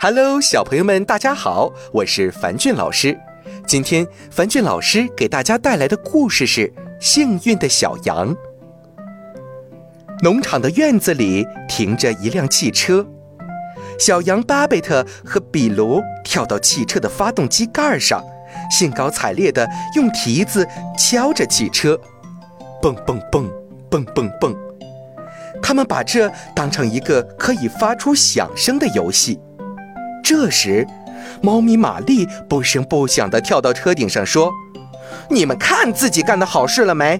Hello，小朋友们，大家好，我是樊俊老师。今天樊俊老师给大家带来的故事是《幸运的小羊》。农场的院子里停着一辆汽车，小羊巴贝特和比卢跳到汽车的发动机盖上，兴高采烈地用蹄子敲着汽车，蹦蹦蹦，蹦蹦蹦。他们把这当成一个可以发出响声的游戏。这时，猫咪玛丽不声不响地跳到车顶上说：“你们看自己干的好事了没？”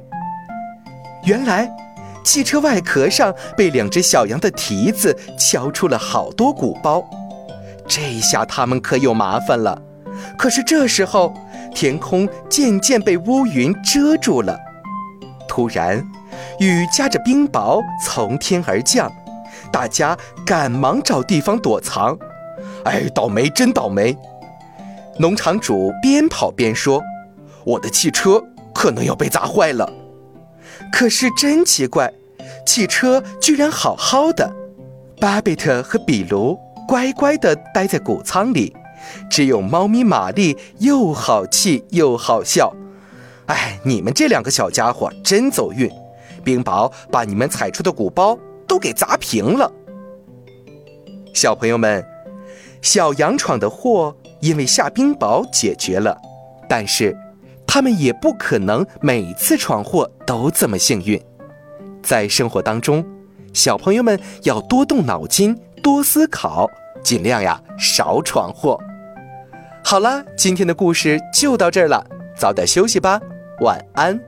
原来，汽车外壳上被两只小羊的蹄子敲出了好多鼓包。这下他们可有麻烦了。可是这时候，天空渐渐被乌云遮住了。突然，雨夹着冰雹从天而降，大家赶忙找地方躲藏。哎，倒霉，真倒霉！农场主边跑边说：“我的汽车可能要被砸坏了。”可是真奇怪，汽车居然好好的。巴贝特和比卢乖乖地待在谷仓里，只有猫咪玛丽又好气又好笑。哎，你们这两个小家伙真走运，冰雹把你们踩出的鼓包都给砸平了。小朋友们。小羊闯的祸因为下冰雹解决了，但是他们也不可能每次闯祸都这么幸运。在生活当中，小朋友们要多动脑筋，多思考，尽量呀少闯祸。好了，今天的故事就到这儿了，早点休息吧，晚安。